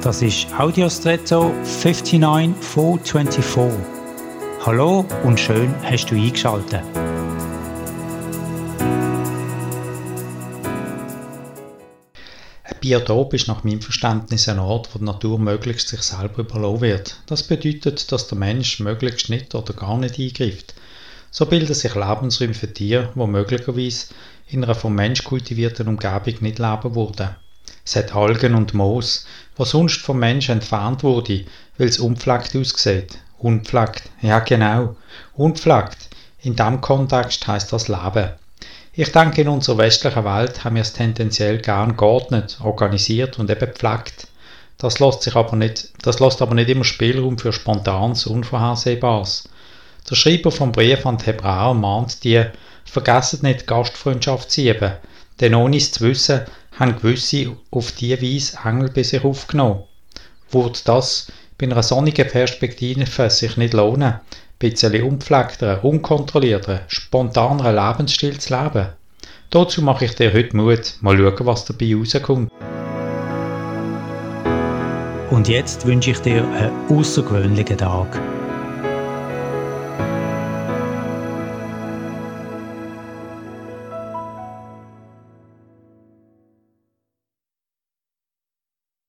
Das ist Audiostretto 59424. Hallo und schön hast du eingeschaltet. Ein Biotop ist nach meinem Verständnis ein Ort, wo die Natur möglichst sich selber überlassen wird. Das bedeutet, dass der Mensch möglichst nicht oder gar nicht eingreift. So bilden sich Lebensräume für Tiere, die möglicherweise in einer vom Mensch kultivierten Umgebung nicht leben würden. Hat Algen und Moos, wo sonst vom Menschen entfernt wurde, weil es unpflegt aussieht. Unpflegt, ja genau, unpflegt. In diesem Kontext heißt das Leben. Ich denke, in unserer westlichen Welt haben wir es tendenziell gern geordnet, organisiert und eben pflegt. Das lässt sich aber nicht, das lässt aber nicht immer Spielraum für Spontanes, Unvorhersehbares. Der Schreiber vom Brief an die Hebräer mahnt die, vergessen nicht Gastfreundschaft zu üben, denn ohne es zu wissen, haben gewisse auf diese Weise Engel bei sich aufgenommen. Würde das bei einer sonnigen Perspektive sich nicht lohnen, ein bisschen unpflegteren, unkontrollierteren, spontaneren Lebensstil zu leben? Dazu mache ich dir heute Mut. Mal schauen, was dabei rauskommt. Und jetzt wünsche ich dir einen außergewöhnlichen Tag.